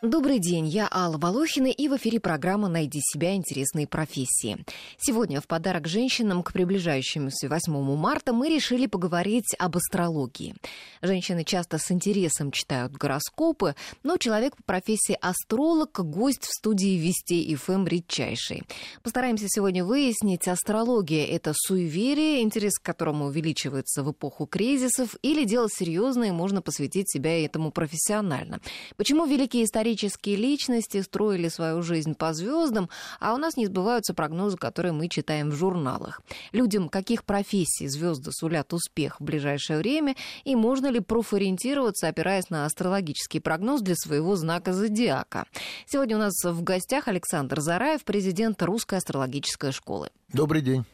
Добрый день, я Алла Волохина, и в эфире программа «Найди себя. Интересные профессии». Сегодня в подарок женщинам к приближающемуся 8 марта мы решили поговорить об астрологии. Женщины часто с интересом читают гороскопы, но человек по профессии астролог – гость в студии Вести ФМ редчайший. Постараемся сегодня выяснить, астрология – это суеверие, интерес к которому увеличивается в эпоху кризисов, или дело серьезное, можно посвятить себя этому профессионально. Почему великие истории исторические личности строили свою жизнь по звездам, а у нас не сбываются прогнозы, которые мы читаем в журналах. Людям каких профессий звезды сулят успех в ближайшее время, и можно ли профориентироваться, опираясь на астрологический прогноз для своего знака зодиака. Сегодня у нас в гостях Александр Зараев, президент Русской астрологической школы. Добрый день.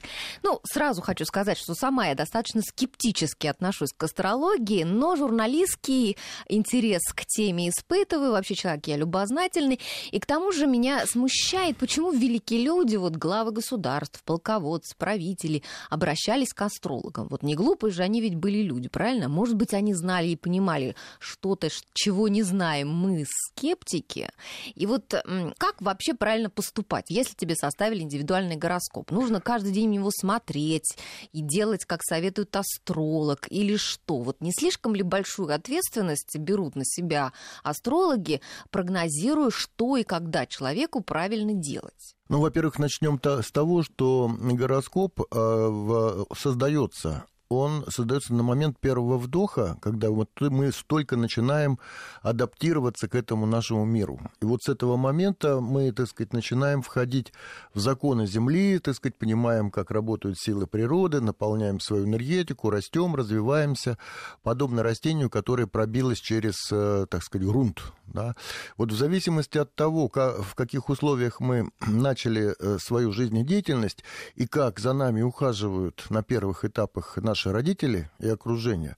Ну, сразу хочу сказать, что сама я достаточно скептически отношусь к астрологии, но журналистский интерес к теме испытываю. Вообще человек я любознательный. И к тому же меня смущает, почему великие люди, вот главы государств, полководцы, правители, обращались к астрологам. Вот не глупые же они ведь были люди, правильно? Может быть, они знали и понимали что-то, чего не знаем мы, скептики. И вот как вообще правильно поступать, если тебе составили индивидуальный гороскоп? Ну, нужно каждый день в него смотреть и делать, как советует астролог, или что? Вот не слишком ли большую ответственность берут на себя астрологи, прогнозируя, что и когда человеку правильно делать? Ну, во-первых, начнем с того, что гороскоп э, создается он создается на момент первого вдоха, когда вот мы только начинаем адаптироваться к этому нашему миру. И вот с этого момента мы, так сказать, начинаем входить в законы Земли, так сказать, понимаем, как работают силы природы, наполняем свою энергетику, растем, развиваемся, подобно растению, которое пробилось через, э, так сказать, грунт. Да? Вот в зависимости от того, в каких условиях мы начали э, свою жизнедеятельность и как за нами ухаживают на первых этапах нашей наши родители и окружение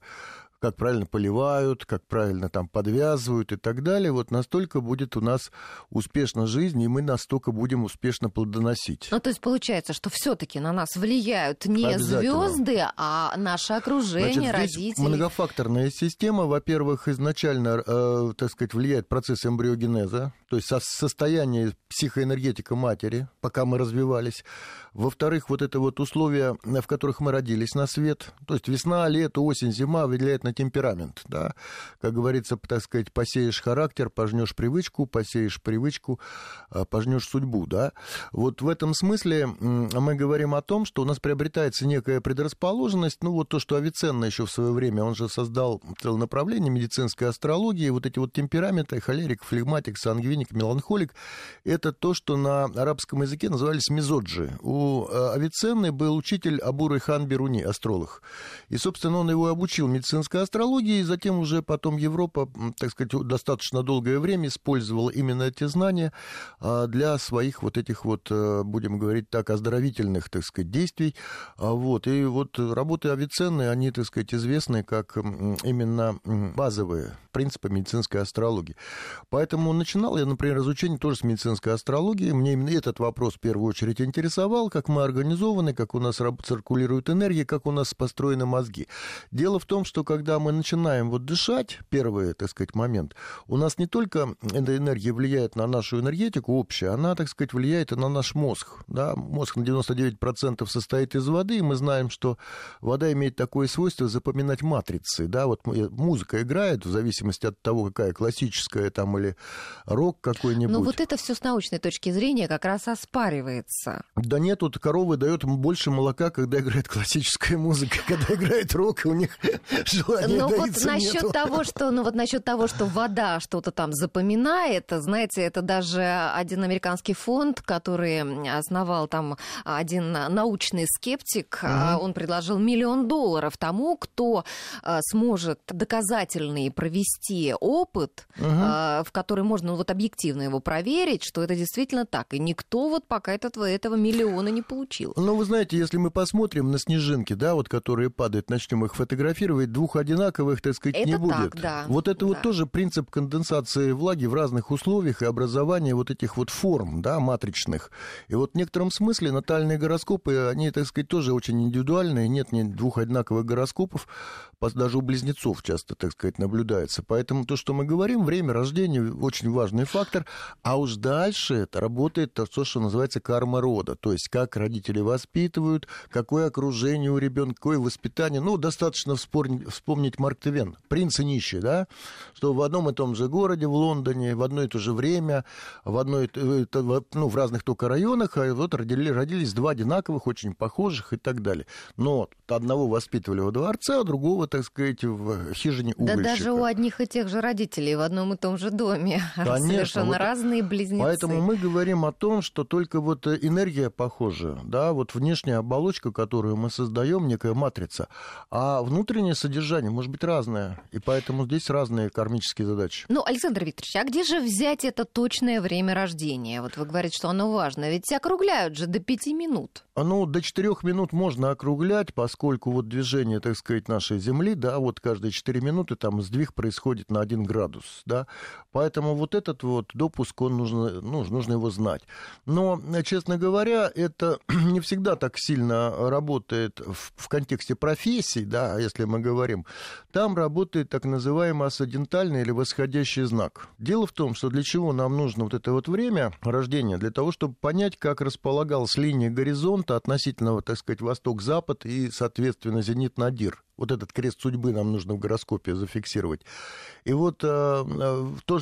как правильно поливают, как правильно там подвязывают и так далее, вот настолько будет у нас успешна жизнь, и мы настолько будем успешно плодоносить. Ну, то есть получается, что все-таки на нас влияют не звезды, а наше окружение, Значит, родители. Многофакторная система, во-первых, изначально, э, так сказать, влияет процесс эмбриогенеза, то есть состояние психоэнергетика матери, пока мы развивались. Во-вторых, вот это вот условия, в которых мы родились на свет, то есть весна, лето, осень, зима влияет на темперамент, да. Как говорится, так сказать, посеешь характер, пожнешь привычку, посеешь привычку, а, пожнешь судьбу, да. Вот в этом смысле мы говорим о том, что у нас приобретается некая предрасположенность, ну вот то, что Авиценна еще в свое время, он же создал целое направление медицинской астрологии, вот эти вот темпераменты, холерик, флегматик, сангвиник, меланхолик, это то, что на арабском языке назывались мизоджи. У э, Авиценны был учитель Абуры хан Беруни, астролог. И, собственно, он его обучил медицинской астрологии, и затем уже потом Европа, так сказать, достаточно долгое время использовала именно эти знания а, для своих вот этих вот, э, будем говорить так, оздоровительных, так сказать, действий. А, вот. И вот работы Авиценны, они, так сказать, известны как именно базовые принципы медицинской астрологии. Поэтому начинал я, например, изучение тоже с медицинской астрологии. Мне именно этот вопрос в первую очередь интересовал, как мы организованы, как у нас циркулирует энергия, как у нас построены мозги. Дело в том, что когда мы начинаем вот дышать, первый, так сказать, момент, у нас не только эта энергия влияет на нашу энергетику общая, она, так сказать, влияет и на наш мозг. Да? Мозг на 99% состоит из воды, и мы знаем, что вода имеет такое свойство запоминать матрицы. Да? Вот музыка играет в зависимости от того, какая классическая там или рок какой-нибудь. Но вот это все с научной точки зрения как раз оспаривается. Да нет, тут коровы дают больше молока, когда играет классическая музыка, когда играет рок, у них желания Но вот насчет того, что, ну вот насчет того, что вода что-то там запоминает, знаете, это даже один американский фонд, который основал там один научный скептик, uh-huh. он предложил миллион долларов тому, кто а, сможет доказательный провести опыт, uh-huh. в который можно ну, вот объективно его проверить, что это действительно так. И никто вот пока этого, этого миллиона он и не получил. Ну, вы знаете, если мы посмотрим на снежинки, да, вот которые падают, начнем их фотографировать, двух одинаковых, так сказать, это не будет. Так, да. Вот это да. вот тоже принцип конденсации влаги в разных условиях и образования вот этих вот форм, да, матричных. И вот в некотором смысле натальные гороскопы, они, так сказать, тоже очень индивидуальные, нет ни двух одинаковых гороскопов, даже у близнецов часто, так сказать, наблюдается. Поэтому то, что мы говорим, время рождения очень важный фактор, а уж дальше это работает то, что называется карма рода, то есть как родители воспитывают, какое окружение у ребенка, какое воспитание. Ну, достаточно вспомнить Марк Твен, принц и нищий, да, что в одном и том же городе, в Лондоне, в одно и то же время, в, одной, э, ну, в разных только районах, а вот родили, родились два одинаковых, очень похожих и так далее. Но одного воспитывали во дворце, а другого, так сказать, в хижине угольщика. Да даже у одних и тех же родителей в одном и том же доме. Конечно. Совершенно вот разные близнецы. Поэтому мы говорим о том, что только вот энергия похожа, да, вот внешняя оболочка, которую мы создаем, некая матрица, а внутреннее содержание может быть разное, и поэтому здесь разные кармические задачи. Ну, Александр Викторович, а где же взять это точное время рождения? Вот вы говорите, что оно важно, ведь округляют же до пяти минут. Ну, до четырех минут можно округлять, поскольку вот движение, так сказать, нашей Земли, да, вот каждые четыре минуты там сдвиг происходит на один градус, да, поэтому вот этот вот допуск, он нужно, ну, нужно его знать. Но, честно говоря, это не всегда так сильно работает в, в контексте профессий, да, если мы говорим. Там работает так называемый асцендентальный или восходящий знак. Дело в том, что для чего нам нужно вот это вот время рождения? Для того, чтобы понять, как располагалась линия горизонта относительно, так сказать, восток-запад и, соответственно, зенит-надир. Вот этот крест судьбы нам нужно в гороскопе зафиксировать. И вот э, э то,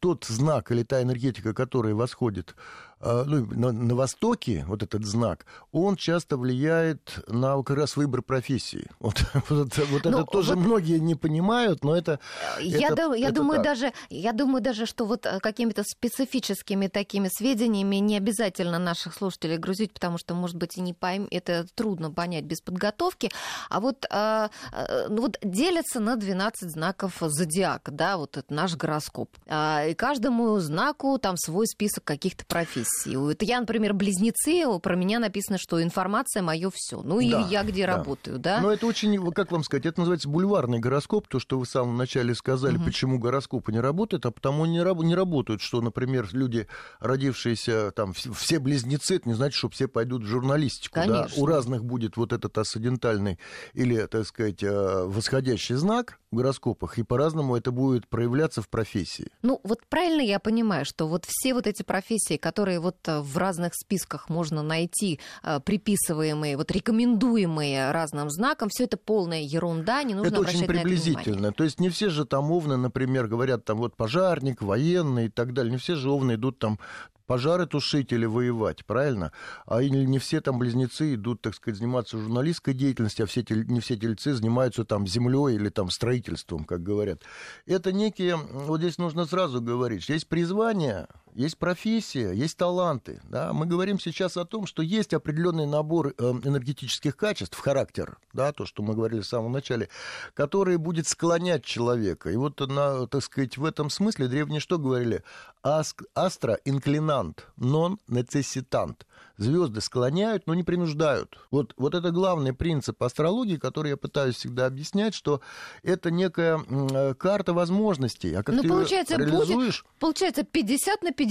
тот знак или та энергетика, которая восходит ну, на, на Востоке, вот этот знак, он часто влияет на как раз выбор профессии. Вот, вот, вот это тоже вот... многие не понимают, но это... Я, это, дум, я, это думаю, так. даже, я думаю даже, что вот э, какими-то специфическими такими сведениями не обязательно наших слушателей грузить, потому что, может быть, и не пойм... это трудно понять без подготовки. А вот, ну, вот делятся на 12 знаков зодиака, да, вот это наш гороскоп. А, и каждому знаку там свой список каких-то профессий. Это я, например, близнецы, про меня написано, что информация мое все. Ну, или да, я где да. работаю, да? Но это очень, как вам сказать, это называется бульварный гороскоп, то, что вы в самом начале сказали, угу. почему гороскопы не работают, а потому не, раб- не работают, что, например, люди, родившиеся там, все близнецы, это не значит, что все пойдут в журналистику. Конечно. Да? У разных будет вот этот асцендентальный или, так сказать, э, восходящий знак в гороскопах, и по-разному это будет проявляться в профессии. Ну, вот правильно я понимаю, что вот все вот эти профессии, которые вот э, в разных списках можно найти, э, приписываемые, вот рекомендуемые разным знаком, все это полная ерунда, не нужно это очень приблизительно. То есть не все же там овны, например, говорят там вот пожарник, военный и так далее. Не все же овны идут там пожары тушить или воевать, правильно? А не все там близнецы идут, так сказать, заниматься журналистской деятельностью, а все, не все тельцы занимаются там землей или там строительством, как говорят. Это некие, вот здесь нужно сразу говорить, есть призвание, есть профессия, есть таланты. Да? Мы говорим сейчас о том, что есть определенный набор э, энергетических качеств, характер, да, то, что мы говорили в самом начале, который будет склонять человека. И вот, на, так сказать, в этом смысле древние что говорили? Астра инклинант, нон necessitant звезды склоняют, но не принуждают. Вот, вот это главный принцип астрологии, который я пытаюсь всегда объяснять, что это некая э, карта возможностей. А как ну, ты получается, реализуешь... будет, получается 50 на 50.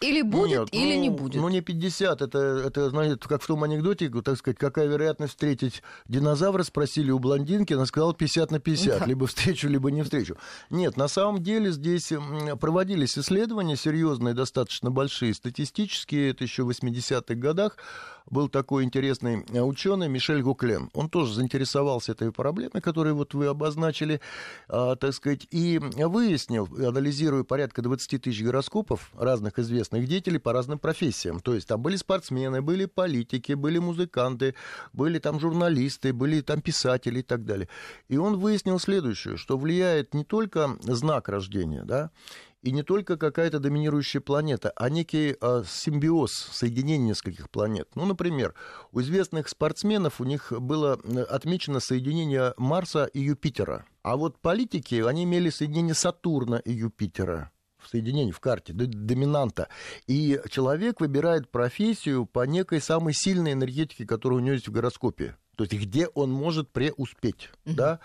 Или будет, Нет, или ну, не будет. Ну, не 50. Это, это, знаете, как в том анекдоте, так сказать, какая вероятность встретить динозавра, спросили у блондинки, она сказала 50 на 50. Да. Либо встречу, либо не встречу. Нет, на самом деле здесь проводились исследования серьезные, достаточно большие, статистические, это еще 80-х годов годах был такой интересный э, ученый Мишель Гуклен. Он тоже заинтересовался этой проблемой, которую вот вы обозначили, а, так сказать, и выяснил, анализируя порядка 20 тысяч гороскопов разных известных деятелей по разным профессиям. То есть там были спортсмены, были политики, были музыканты, были там журналисты, были там писатели и так далее. И он выяснил следующее, что влияет не только знак рождения, да, и не только какая-то доминирующая планета, а некий э, симбиоз, соединение нескольких планет. Ну, например, у известных спортсменов у них было отмечено соединение Марса и Юпитера. А вот политики, они имели соединение Сатурна и Юпитера. В соединении, в карте, доминанта. И человек выбирает профессию по некой самой сильной энергетике, которая у него есть в гороскопе. То есть где он может преуспеть, uh-huh. да?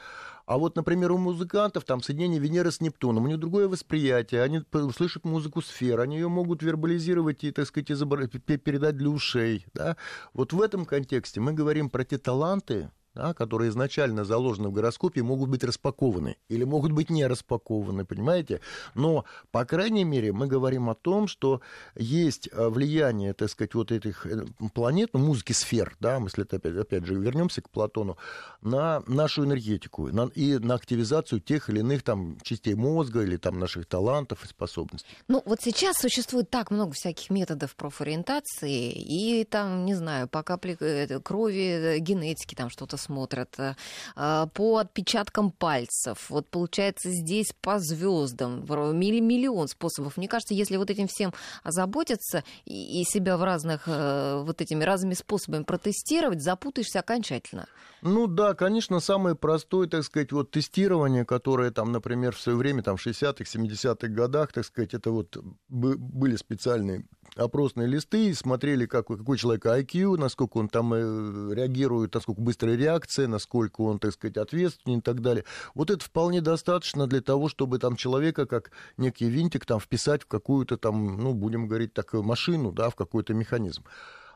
А вот, например, у музыкантов там соединение Венеры с Нептуном, у них другое восприятие, они слышат музыку сфер, они ее могут вербализировать и, так сказать, изобр... передать для ушей, да? Вот в этом контексте мы говорим про те таланты, да, которые изначально заложены в гороскопе, могут быть распакованы или могут быть не распакованы, понимаете? Но, по крайней мере, мы говорим о том, что есть э, влияние, так сказать, вот этих э, планет, ну, музыки сфер, да, если опять, опять же вернемся к Платону, на нашу энергетику на, и на активизацию тех или иных там частей мозга или там наших талантов и способностей. Ну, вот сейчас существует так много всяких методов профориентации, и там, не знаю, по капле э, крови, генетики, там что-то смотрят, э, а, по отпечаткам пальцев. Вот получается здесь по звездам миллион способов. Мне кажется, если вот этим всем озаботиться и себя в разных э, вот этими разными способами протестировать, запутаешься окончательно. Ну да, конечно, самое простое, так сказать, вот тестирование, которое там, например, в свое время, там, в 60-х, 70-х годах, так сказать, это вот были специальные опросные листы, смотрели, как, какой человек IQ, насколько он там э, реагирует, насколько быстрая реакция, насколько он, так сказать, ответственен и так далее. Вот это вполне достаточно для того, чтобы там человека, как некий винтик, там вписать в какую-то там, ну, будем говорить, такую машину, да, в какой-то механизм.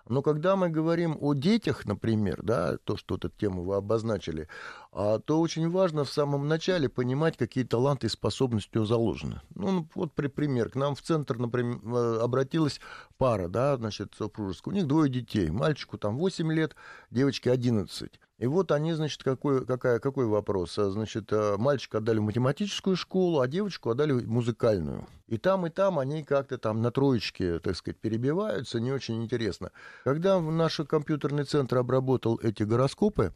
Но когда мы говорим о детях, например, да, то, что эту тему вы обозначили, а, то очень важно в самом начале понимать, какие таланты и способности у заложены. Ну, ну, вот при пример. К нам в центр, например, э, обратилась пара, да, значит, супружеская. У них двое детей. Мальчику там 8 лет, девочке 11. И вот они, значит, какой, какая, какой вопрос? А, значит, э, мальчика отдали в математическую школу, а девочку отдали в музыкальную. И там, и там они как-то там на троечке, так сказать, перебиваются, не очень интересно. Когда наш компьютерный центр обработал эти гороскопы,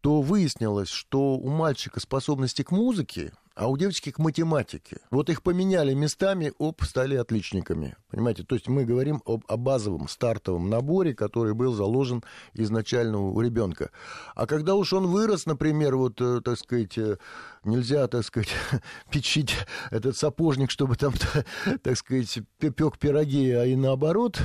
то выяснилось, что у мальчика способности к музыке а у девочки к математике. Вот их поменяли местами, оп, стали отличниками. Понимаете, то есть мы говорим об, о базовом стартовом наборе, который был заложен изначально у ребенка. А когда уж он вырос, например, вот, э, так сказать, э, нельзя, так сказать, печить этот сапожник, чтобы там, так сказать, пек пироги, а и наоборот,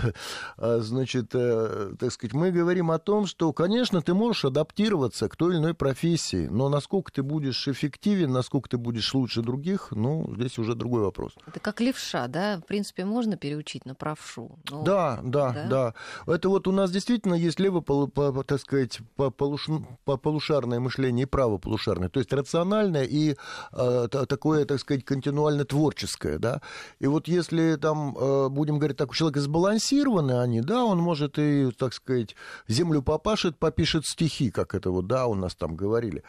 а, значит, э, так сказать, мы говорим о том, что, конечно, ты можешь адаптироваться к той или иной профессии, но насколько ты будешь эффективен, насколько ты будешь будешь лучше других, ну, здесь уже другой вопрос. Это как левша, да? В принципе, можно переучить на правшу. Но... Да, да, да, да. Это вот у нас действительно есть лево, так сказать, полушарное мышление и правополушарное, то есть рациональное и э, такое, так сказать, континуально творческое, да. И вот если там, э, будем говорить так, у человека сбалансированы они, да, он может и, так сказать, землю попашет, попишет стихи, как это вот, да, у нас там говорили.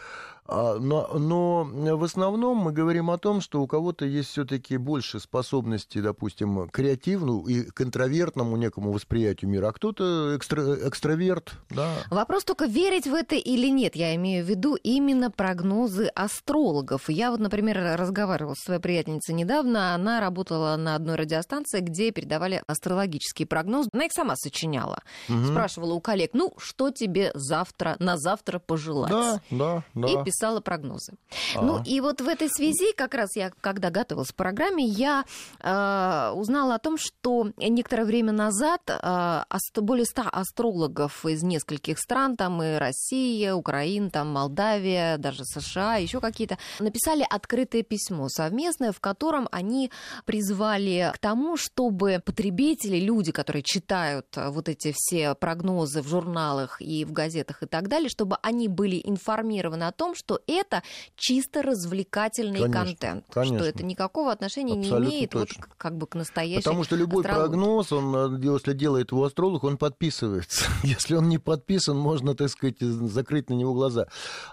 А, но, но в основном мы говорим о том, что у кого-то есть все-таки больше способностей, допустим, к креативному и к интровертному некому восприятию мира, а кто-то экстра, экстраверт. Да. Вопрос только, верить в это или нет. Я имею в виду именно прогнозы астрологов. Я вот, например, разговаривала с своей приятельницей недавно. Она работала на одной радиостанции, где передавали астрологический прогноз. Она их сама сочиняла. Угу. Спрашивала у коллег, ну, что тебе завтра, на завтра пожелать? Да, да, да. И писала прогнозы. А-а. Ну и вот в этой связи, как раз я, когда готовилась к программе, я э, узнала о том, что некоторое время назад э, более ста астрологов из нескольких стран, там и Россия, Украина, там Молдавия, даже США, еще какие-то, написали открытое письмо совместное, в котором они призвали к тому, чтобы потребители, люди, которые читают вот эти все прогнозы в журналах и в газетах и так далее, чтобы они были информированы о том, что это чисто развлекательный конечно, контент, конечно. что это никакого отношения Абсолютно не имеет точно. вот как бы к настоящей Потому что любой астрологии. прогноз, он, э, если делает его астролог, он подписывается. Если он не подписан, можно, так сказать, закрыть на него глаза.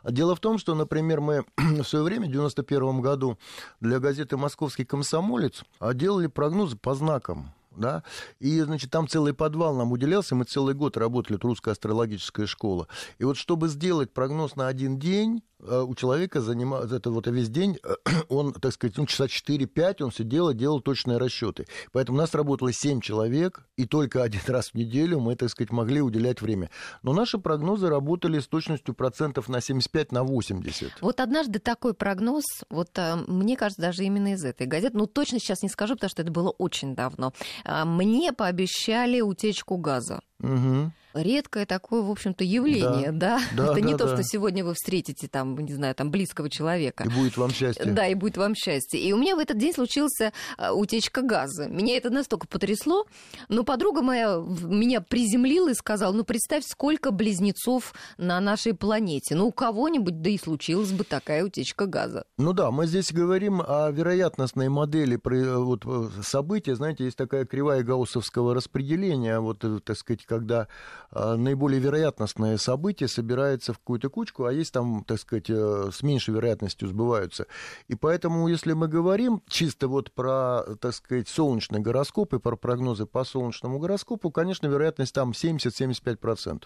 Дело в том, что, например, мы в свое время, в 91 году, для газеты «Московский комсомолец» делали прогнозы по знакам да, и, значит, там целый подвал нам уделялся, мы целый год работали, это русская астрологическая школа, и вот чтобы сделать прогноз на один день, э, у человека занимал это вот весь день, он, так сказать, ну, часа 4-5 он сидел и делал точные расчеты. Поэтому у нас работало 7 человек, и только один раз в неделю мы, так сказать, могли уделять время. Но наши прогнозы работали с точностью процентов на 75, на 80. Вот однажды такой прогноз, вот э, мне кажется, даже именно из этой газеты, ну точно сейчас не скажу, потому что это было очень давно, мне пообещали утечку газа. Угу редкое такое, в общем-то, явление, да? да? Это да, не да, то, да. что сегодня вы встретите там, не знаю, там близкого человека. И будет вам счастье. Да, и будет вам счастье. И у меня в этот день случился а, утечка газа. Меня это настолько потрясло, но подруга моя меня приземлила и сказала, ну, представь, сколько близнецов на нашей планете. Ну, у кого-нибудь, да и случилась бы такая утечка газа. Ну да, мы здесь говорим о вероятностной модели вот, события. Знаете, есть такая кривая гауссовского распределения, вот, э, так сказать, когда а, наиболее вероятностные события собираются в какую-то кучку, а есть там, так сказать, э, с меньшей вероятностью сбываются. И поэтому, если мы говорим чисто вот про, так сказать, солнечный гороскоп и про прогнозы по солнечному гороскопу, конечно, вероятность там 70-75%.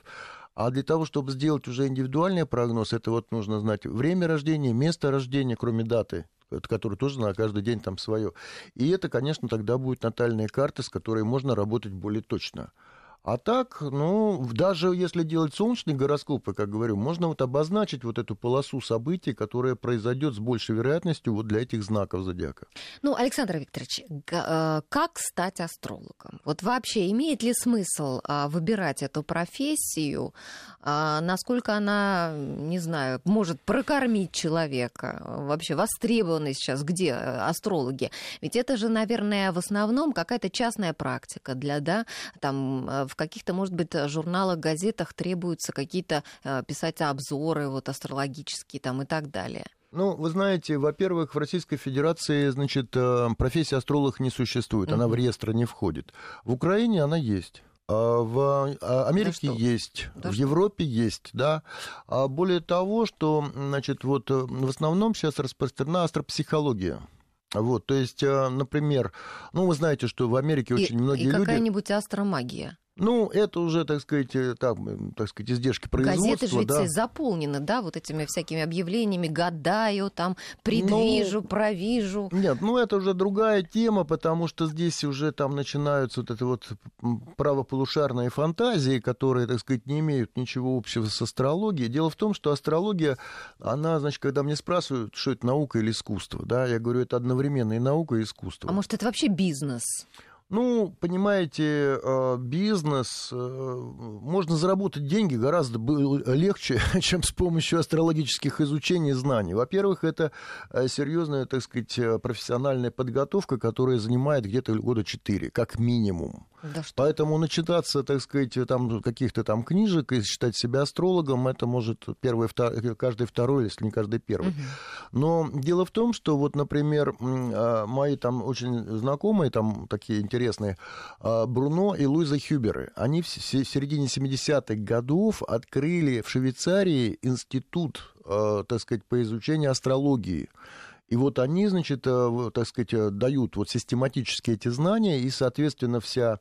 А для того, чтобы сделать уже индивидуальный прогноз, это вот нужно знать время рождения, место рождения, кроме даты, которое тоже на каждый день там свое. И это, конечно, тогда будет натальная карта, с которой можно работать более точно. А так, ну, даже если делать солнечные гороскопы, как говорю, можно вот обозначить вот эту полосу событий, которая произойдет с большей вероятностью вот для этих знаков зодиака. Ну, Александр Викторович, э, как стать астрологом? Вот вообще имеет ли смысл а, выбирать эту профессию? А, насколько она, не знаю, может прокормить человека? Вообще востребованы сейчас где астрологи? Ведь это же, наверное, в основном какая-то частная практика для, да, там в в каких-то, может быть, журналах, газетах требуются какие-то э, писать обзоры вот, астрологические там, и так далее? Ну, вы знаете, во-первых, в Российской Федерации, значит, э, профессия астролог не существует, она в реестр не входит. В Украине она есть. А в а, Америке да есть, да в что? Европе есть, да. А более того, что, значит, вот э, в основном сейчас распространена астропсихология. Вот, то есть, например, ну, вы знаете, что в Америке и, очень многие и люди... какая-нибудь астромагия. Ну, это уже, так сказать, э, там, так сказать, издержки производства. Газеты же да. ведь заполнены, да, вот этими всякими объявлениями, гадаю, там, предвижу, ну, провижу. Нет, ну это уже другая тема, потому что здесь уже там начинаются вот это вот правополушарные фантазии, которые, так сказать, не имеют ничего общего с астрологией. Дело в том, что астрология, она, значит, когда мне спрашивают, что это наука или искусство, да, я говорю, это одновременно и наука, и искусство. А может, это вообще бизнес? Ну, понимаете, э, бизнес, э, можно заработать деньги гораздо легче, чем с помощью астрологических изучений и знаний. Во-первых, это э, серьезная, так сказать, профессиональная подготовка, которая занимает где-то года 4, как минимум. Да что? Поэтому начитаться, так сказать, там каких-то там книжек и считать себя астрологом, это может первый, втор... каждый второй, если не каждый первый. Угу. Но дело в том, что вот, например, а, мои там очень знакомые, там такие интересные, а, Бруно и Луиза Хюберы, они в середине 70-х годов открыли в Швейцарии институт, а, так сказать, по изучению астрологии. И вот они, значит, э, так сказать, э, дают вот систематически эти знания, и, соответственно, вся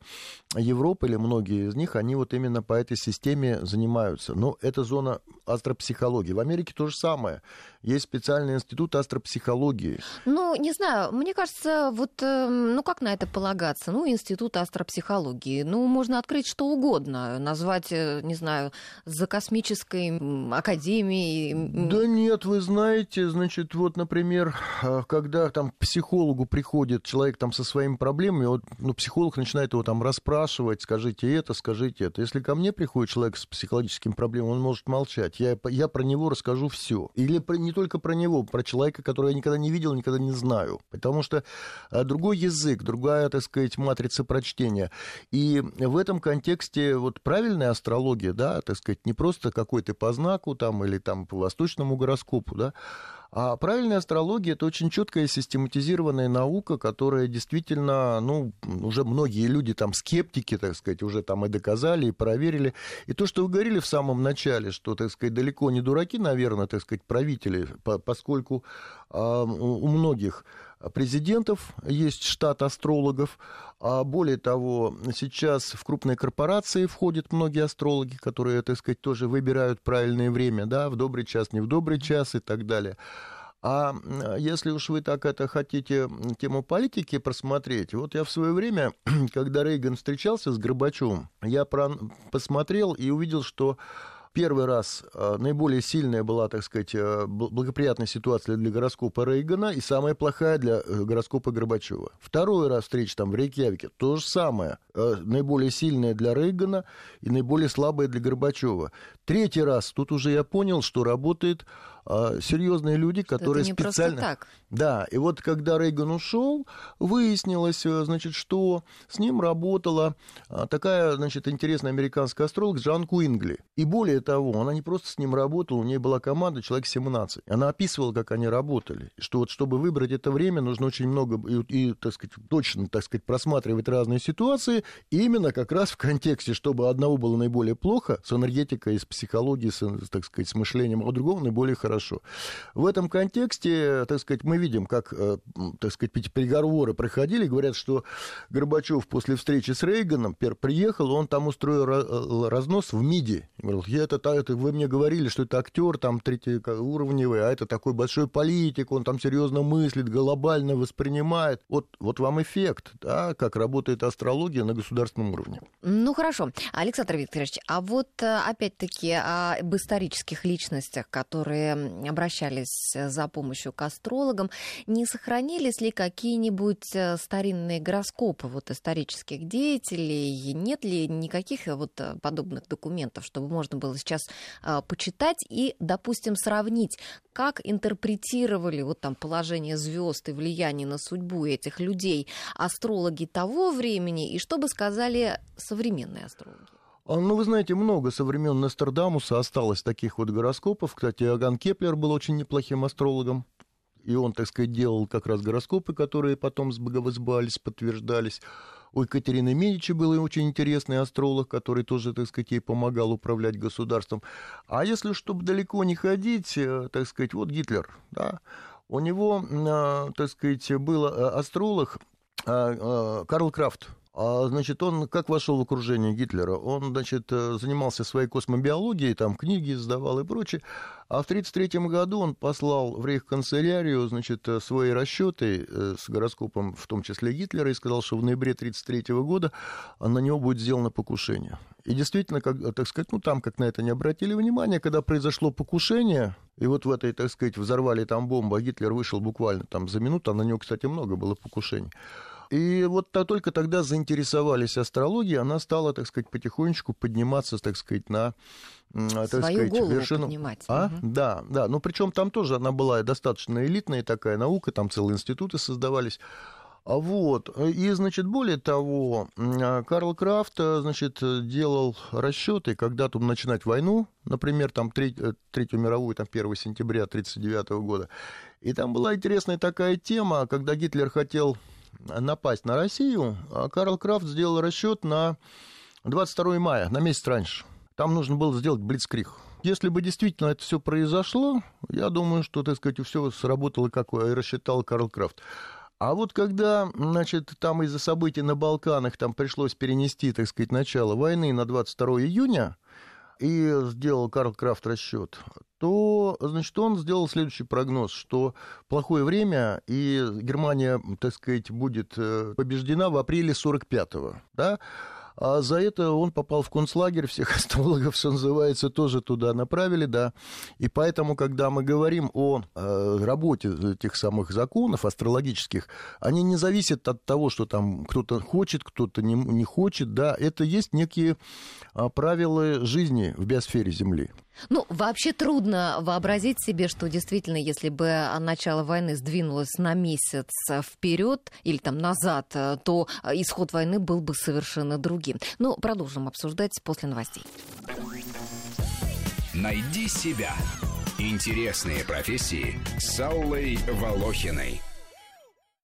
Европа или многие из них, они вот именно по этой системе занимаются. Но это зона астропсихологии. В Америке то же самое. Есть специальный институт астропсихологии. Ну, не знаю, мне кажется, вот, эм, ну, как на это полагаться? Ну, институт астропсихологии. Ну, можно открыть что угодно, назвать, э, не знаю, за космической академией. Да нет, вы знаете, значит, вот, например, а, когда там к психологу приходит человек там со своими проблемами, вот, ну, психолог начинает его там расспрашивать, скажите это, скажите это. Если ко мне приходит человек с психологическими проблемами, он может молчать. Я, я про него расскажу все. Или про, не только про него, про человека, которого я никогда не видел, никогда не знаю. Потому что а, другой язык, другая, так сказать, матрица прочтения. И в этом контексте вот правильная астрология, да, так сказать, не просто какой-то по знаку там или там по восточному гороскопу, да, а правильная астрология это очень четкая систематизированная наука, которая действительно, ну, уже многие люди там скептики, так сказать, уже там и доказали, и проверили. И то, что вы говорили в самом начале, что, так сказать, далеко не дураки, наверное, так сказать, правители, поскольку э, у многих президентов, есть штат астрологов. А более того, сейчас в крупные корпорации входят многие астрологи, которые, так сказать, тоже выбирают правильное время, да, в добрый час, не в добрый час и так далее. А если уж вы так это хотите тему политики просмотреть, вот я в свое время, когда Рейган встречался с Горбачевым, я посмотрел и увидел, что Первый раз э, наиболее сильная была, так сказать, э, благоприятная ситуация для гороскопа Рейгана и самая плохая для э, гороскопа Горбачева. Второй раз встреча там в Рейкьявике, то же самое. Наиболее сильная для Рейгана и наиболее слабая для Горбачева. Третий раз, тут уже я понял, что работает а, серьезные люди, которые Это не специально... Так. Да, и вот когда Рейган ушел, выяснилось, э, значит, что с ним работала а, такая, значит, интересная американская астролог Джан Куингли. И более того, она не просто с ним работала, у нее была команда человек 17. Она описывала, как они работали, что вот чтобы выбрать это время, нужно очень много и, и так сказать, точно, так сказать, просматривать разные ситуации, именно как раз в контексте, чтобы одного было наиболее плохо с энергетикой, с психологией, с, так сказать, с мышлением, а у другого наиболее хорошо хорошо. В этом контексте, так сказать, мы видим, как, э, так сказать, переговоры проходили, говорят, что Горбачев после встречи с Рейганом приехал, он там устроил э, разнос в МИДи. Говорил, я это, это, вы мне говорили, что это актер там третьеуровневый, а это такой большой политик, он там серьезно мыслит, глобально воспринимает. Вот, вот вам эффект, да, как работает астрология на государственном уровне. Ну, хорошо. Александр Викторович, а вот э, опять-таки об исторических личностях, которые обращались э, за помощью к астрологам, не сохранились ли какие-нибудь э, старинные гороскопы вот исторических деятелей? Нет ли никаких э, вот подобных документов, чтобы можно было сейчас почитать и, допустим, сравнить, как интерпретировали вот там положение звезд и влияние на судьбу этих людей астрологи того времени, и что бы сказали современные астрологи? А, ну, вы знаете, много со времен Нострадамуса осталось таких вот гороскопов. Кстати, Иоганн Кеплер был очень неплохим астрологом. И он, так сказать, делал как раз гороскопы, которые потом сбывались, подтверждались. У Екатерины Медичи был очень интересный астролог, который тоже, так сказать, ей помогал управлять государством. А если, чтобы далеко не ходить, э, так сказать, вот Гитлер, да, у него, э, так сказать, был э, астролог Карл Крафт, а, значит, он как вошел в окружение Гитлера? Он, значит, э, занимался своей космобиологией, там книги издавал и прочее. А в 1933 году он послал в рейхканцелярию, значит, э, свои расчеты э, с гороскопом, в том числе Гитлера, и сказал, что в ноябре 1933 года на него будет сделано покушение. И действительно, как, так сказать, ну там как на это не обратили внимания, когда произошло покушение, и вот в этой, так сказать, взорвали там бомбу, а Гитлер вышел буквально там за минуту, а на него, кстати, много было покушений. И вот -то только тогда заинтересовались астрологией, она стала, так сказать, потихонечку подниматься, так сказать, на так Свою сказать, голову вершину. поднимать. А? Угу. Да, да. Ну, причем там тоже она была достаточно элитная такая наука, там целые институты создавались. А вот, и, значит, более того, Карл Крафт, значит, делал расчеты, когда тут начинать войну, например, там, э, Третью мировую, там, 1 сентября 1939 года. И там была интересная такая тема, когда Гитлер хотел напасть на Россию, а Карл Крафт сделал расчет на 22 мая, на месяц раньше. Там нужно было сделать блицкриг. Если бы действительно это все произошло, я думаю, что, так сказать, все сработало, как и рассчитал Карл Крафт. А вот когда, значит, там из-за событий на Балканах там пришлось перенести, так сказать, начало войны на 22 июня, и сделал Карл Крафт расчет, то, значит, он сделал следующий прогноз, что плохое время, и Германия, так сказать, будет э, побеждена в апреле 45-го, да, а за это он попал в концлагерь, всех астрологов, что называется, тоже туда направили, да. И поэтому, когда мы говорим о э, работе этих самых законов астрологических, они не зависят от того, что там кто-то хочет, кто-то не, не хочет, да. Это есть некие э, правила жизни в биосфере Земли. Ну, вообще трудно вообразить себе, что действительно, если бы начало войны сдвинулось на месяц вперед или там назад, то исход войны был бы совершенно другим. Но продолжим обсуждать после новостей. Найди себя. Интересные профессии с Аллой Волохиной.